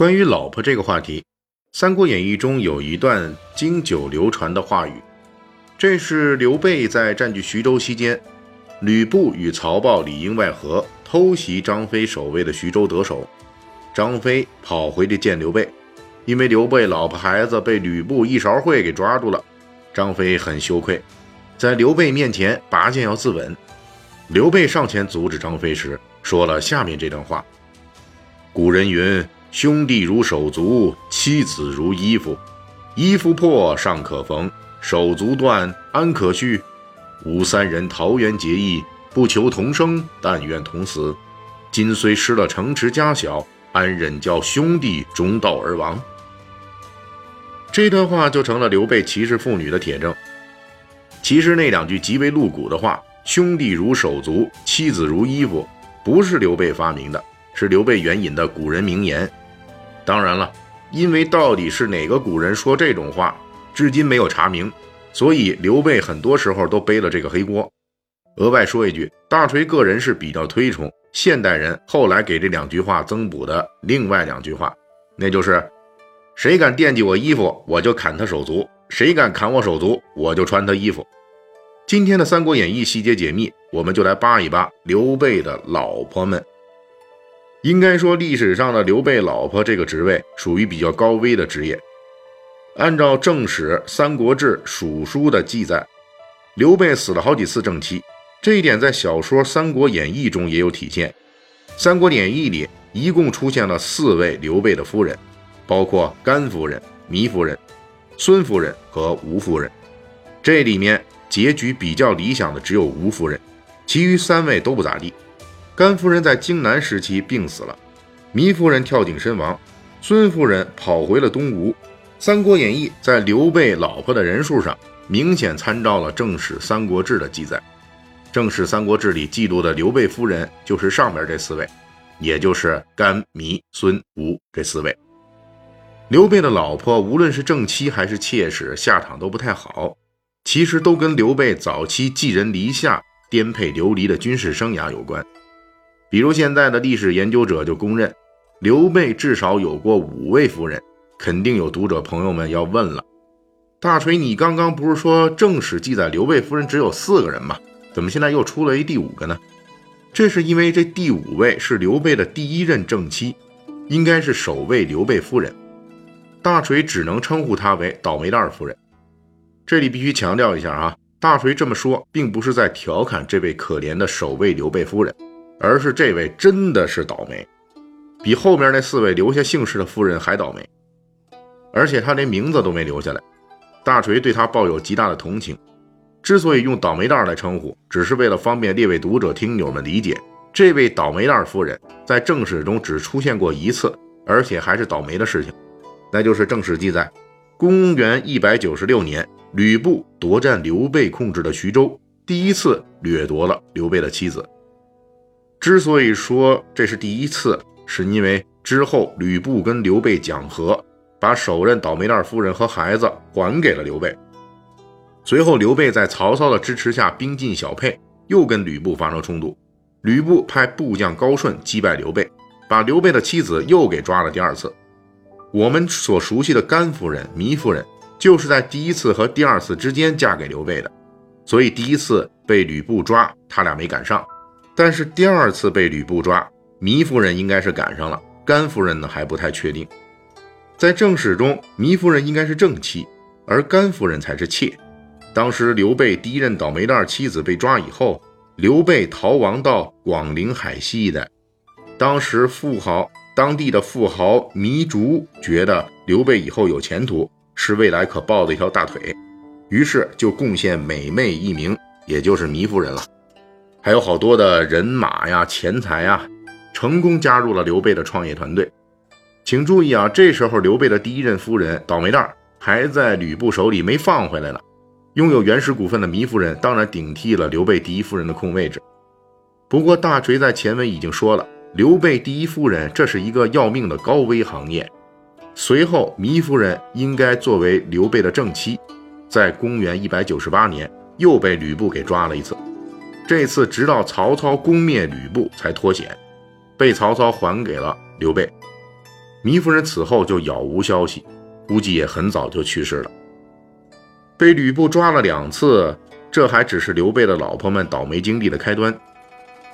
关于老婆这个话题，《三国演义》中有一段经久流传的话语，这是刘备在占据徐州期间，吕布与曹豹里应外合，偷袭张飞守卫的徐州得手。张飞跑回去见刘备，因为刘备老婆孩子被吕布一勺烩给抓住了，张飞很羞愧，在刘备面前拔剑要自刎。刘备上前阻止张飞时，说了下面这段话：“古人云。”兄弟如手足，妻子如衣服。衣服破尚可缝，手足断安可续？吾三人桃园结义，不求同生，但愿同死。今虽失了城池家小，安忍叫兄弟中道而亡？这段话就成了刘备歧视妇女的铁证。其实那两句极为露骨的话“兄弟如手足，妻子如衣服”，不是刘备发明的，是刘备援引的古人名言。当然了，因为到底是哪个古人说这种话，至今没有查明，所以刘备很多时候都背了这个黑锅。额外说一句，大锤个人是比较推崇现代人后来给这两句话增补的另外两句话，那就是“谁敢惦记我衣服，我就砍他手足；谁敢砍我手足，我就穿他衣服。”今天的《三国演义》细节解密，我们就来扒一扒刘备的老婆们。应该说，历史上的刘备老婆这个职位属于比较高危的职业。按照正史《三国志·蜀书》的记载，刘备死了好几次正妻，这一点在小说《三国演义》中也有体现。《三国演义》里一共出现了四位刘备的夫人，包括甘夫人、糜夫人、孙夫人和吴夫人。这里面结局比较理想的只有吴夫人，其余三位都不咋地。甘夫人在荆南时期病死了，糜夫人跳井身亡，孙夫人跑回了东吴。《三国演义》在刘备老婆的人数上明显参照了正史《三国志》的记载。正史《三国志》里记录的刘备夫人就是上边这四位，也就是甘、糜、孙、吴这四位。刘备的老婆无论是正妻还是妾室，下场都不太好，其实都跟刘备早期寄人篱下、颠沛流离的军事生涯有关。比如现在的历史研究者就公认，刘备至少有过五位夫人。肯定有读者朋友们要问了：大锤，你刚刚不是说正史记载刘备夫人只有四个人吗？怎么现在又出了一第五个呢？这是因为这第五位是刘备的第一任正妻，应该是首位刘备夫人。大锤只能称呼她为倒霉蛋夫人。这里必须强调一下啊，大锤这么说并不是在调侃这位可怜的首位刘备夫人。而是这位真的是倒霉，比后面那四位留下姓氏的夫人还倒霉，而且他连名字都没留下来。大锤对他抱有极大的同情。之所以用倒霉蛋来称呼，只是为了方便列位读者听友们理解，这位倒霉蛋夫人在正史中只出现过一次，而且还是倒霉的事情，那就是正史记载，公元一百九十六年，吕布夺占刘备控制的徐州，第一次掠夺了刘备的妻子。之所以说这是第一次，是因为之后吕布跟刘备讲和，把首任倒霉蛋夫人和孩子还给了刘备。随后刘备在曹操的支持下兵进小沛，又跟吕布发生冲突。吕布派部将高顺击败刘备，把刘备的妻子又给抓了第二次。我们所熟悉的甘夫人、糜夫人，就是在第一次和第二次之间嫁给刘备的，所以第一次被吕布抓，他俩没赶上。但是第二次被吕布抓，糜夫人应该是赶上了，甘夫人呢还不太确定。在正史中，糜夫人应该是正妻，而甘夫人才是妾。当时刘备第一任倒霉蛋妻子被抓以后，刘备逃亡到广陵海西一带。当时富豪当地的富豪糜竺觉得刘备以后有前途，是未来可抱的一条大腿，于是就贡献美妹一名，也就是糜夫人了。还有好多的人马呀、钱财呀，成功加入了刘备的创业团队。请注意啊，这时候刘备的第一任夫人倒霉蛋还在吕布手里没放回来呢。拥有原始股份的糜夫人当然顶替了刘备第一夫人的空位置。不过大锤在前文已经说了，刘备第一夫人这是一个要命的高危行业。随后，糜夫人应该作为刘备的正妻，在公元一百九十八年又被吕布给抓了一次。这次直到曹操攻灭吕布才脱险，被曹操还给了刘备。糜夫人此后就杳无消息，估计也很早就去世了。被吕布抓了两次，这还只是刘备的老婆们倒霉经历的开端。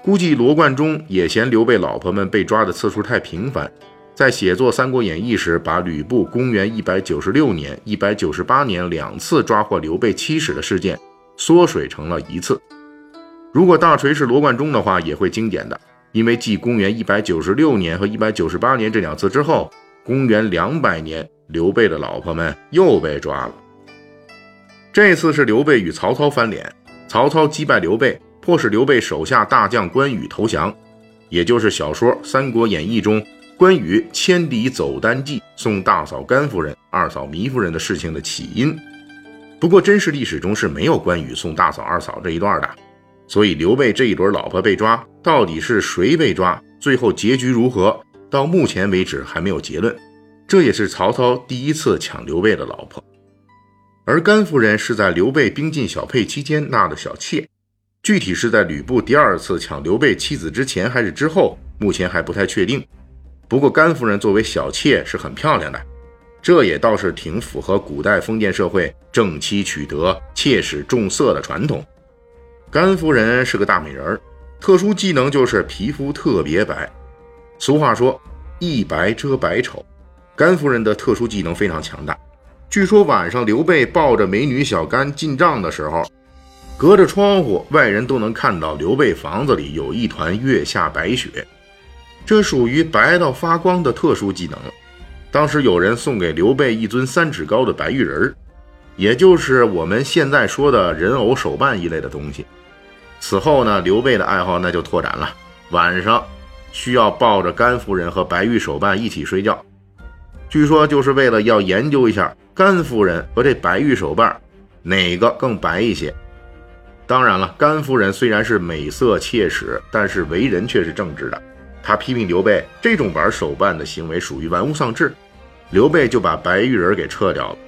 估计罗贯中也嫌刘备老婆们被抓的次数太频繁，在写作《三国演义》时，把吕布公元一百九十六年、一百九十八年两次抓获刘备妻室的事件缩水成了一次。如果大锤是罗贯中的话，也会经典的。因为继公元一百九十六年和一百九十八年这两次之后，公元两百年，刘备的老婆们又被抓了。这次是刘备与曹操翻脸，曹操击败刘备，迫使刘备手下大将关羽投降，也就是小说《三国演义》中关羽千里走单骑送大嫂甘夫人、二嫂糜夫人的事情的起因。不过真实历史中是没有关羽送大嫂、二嫂这一段的。所以刘备这一轮老婆被抓，到底是谁被抓？最后结局如何？到目前为止还没有结论。这也是曹操第一次抢刘备的老婆，而甘夫人是在刘备兵进小沛期间纳的小妾，具体是在吕布第二次抢刘备妻子之前还是之后，目前还不太确定。不过甘夫人作为小妾是很漂亮的，这也倒是挺符合古代封建社会正妻取得、妾室重色的传统。甘夫人是个大美人儿，特殊技能就是皮肤特别白。俗话说“一白遮百丑”，甘夫人的特殊技能非常强大。据说晚上刘备抱着美女小甘进帐的时候，隔着窗户，外人都能看到刘备房子里有一团月下白雪，这属于白到发光的特殊技能。当时有人送给刘备一尊三尺高的白玉人儿。也就是我们现在说的人偶手办一类的东西。此后呢，刘备的爱好那就拓展了，晚上需要抱着甘夫人和白玉手办一起睡觉。据说就是为了要研究一下甘夫人和这白玉手办哪个更白一些。当然了，甘夫人虽然是美色妾室，但是为人却是正直的。他批评刘备这种玩手办的行为属于玩物丧志，刘备就把白玉人给撤掉了。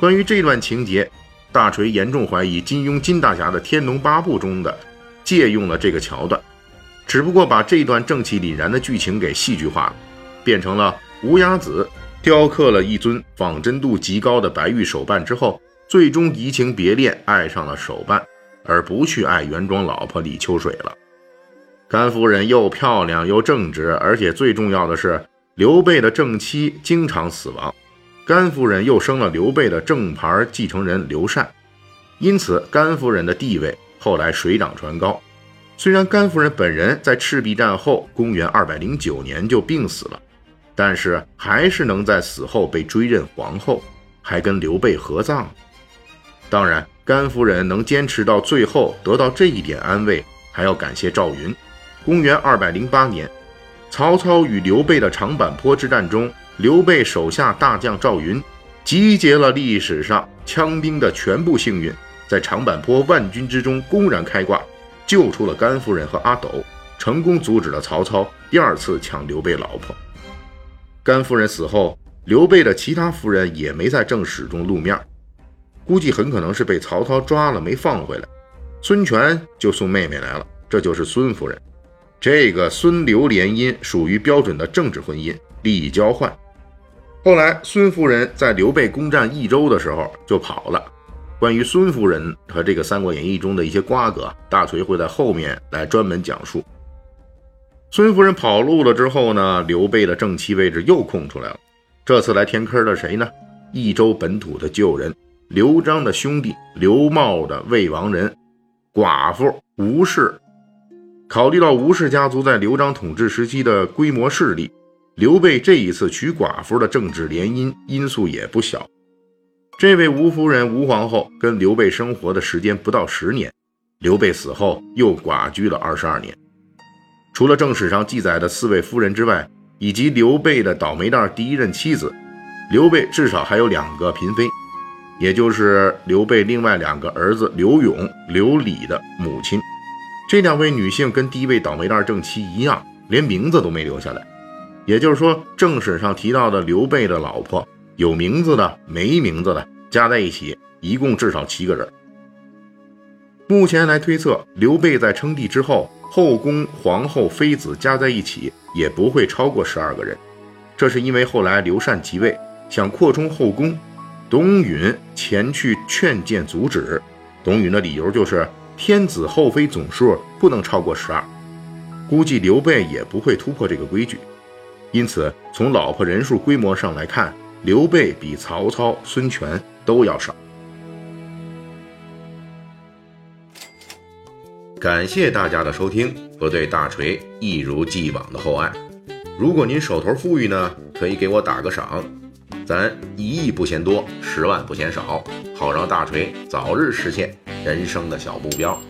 关于这段情节，大锤严重怀疑金庸金大侠的《天龙八部》中的借用了这个桥段，只不过把这段正气凛然的剧情给戏剧化了，变成了无崖子雕刻了一尊仿真度极高的白玉手办之后，最终移情别恋，爱上了手办，而不去爱原装老婆李秋水了。甘夫人又漂亮又正直，而且最重要的是，刘备的正妻经常死亡。甘夫人又生了刘备的正牌继承人刘禅，因此甘夫人的地位后来水涨船高。虽然甘夫人本人在赤壁战后公元二百零九年就病死了，但是还是能在死后被追认皇后，还跟刘备合葬。当然，甘夫人能坚持到最后得到这一点安慰，还要感谢赵云。公元二百零八年，曹操与刘备的长坂坡之战中。刘备手下大将赵云集结了历史上枪兵的全部幸运，在长坂坡万军之中公然开挂，救出了甘夫人和阿斗，成功阻止了曹操第二次抢刘备老婆。甘夫人死后，刘备的其他夫人也没在正史中露面，估计很可能是被曹操抓了没放回来。孙权就送妹妹来了，这就是孙夫人。这个孙刘联姻属于标准的政治婚姻，利益交换。后来，孙夫人在刘备攻占益州的时候就跑了。关于孙夫人和这个《三国演义》中的一些瓜葛，大锤会在后面来专门讲述。孙夫人跑路了之后呢，刘备的正妻位置又空出来了。这次来填坑的谁呢？益州本土的旧人，刘璋的兄弟刘茂的魏王人，寡妇吴氏。考虑到吴氏家族在刘璋统治时期的规模势力。刘备这一次娶寡妇的政治联姻因素也不小。这位吴夫人吴皇后跟刘备生活的时间不到十年，刘备死后又寡居了二十二年。除了正史上记载的四位夫人之外，以及刘备的倒霉蛋第一任妻子，刘备至少还有两个嫔妃，也就是刘备另外两个儿子刘永、刘礼的母亲。这两位女性跟第一位倒霉蛋正妻一样，连名字都没留下来。也就是说，正史上提到的刘备的老婆，有名字的、没名字的，加在一起，一共至少七个人。目前来推测，刘备在称帝之后。后宫皇后、妃子加在一起也不会超过十二个人，这是因为后来刘禅即位，想扩充后宫，董允前去劝谏阻止。董允的理由就是天子后妃总数不能超过十二，估计刘备也不会突破这个规矩。因此，从老婆人数规模上来看，刘备比曹操、孙权都要少。感谢大家的收听和对大锤一如既往的厚爱。如果您手头富裕呢，可以给我打个赏，咱一亿不嫌多，十万不嫌少，好让大锤早日实现人生的小目标。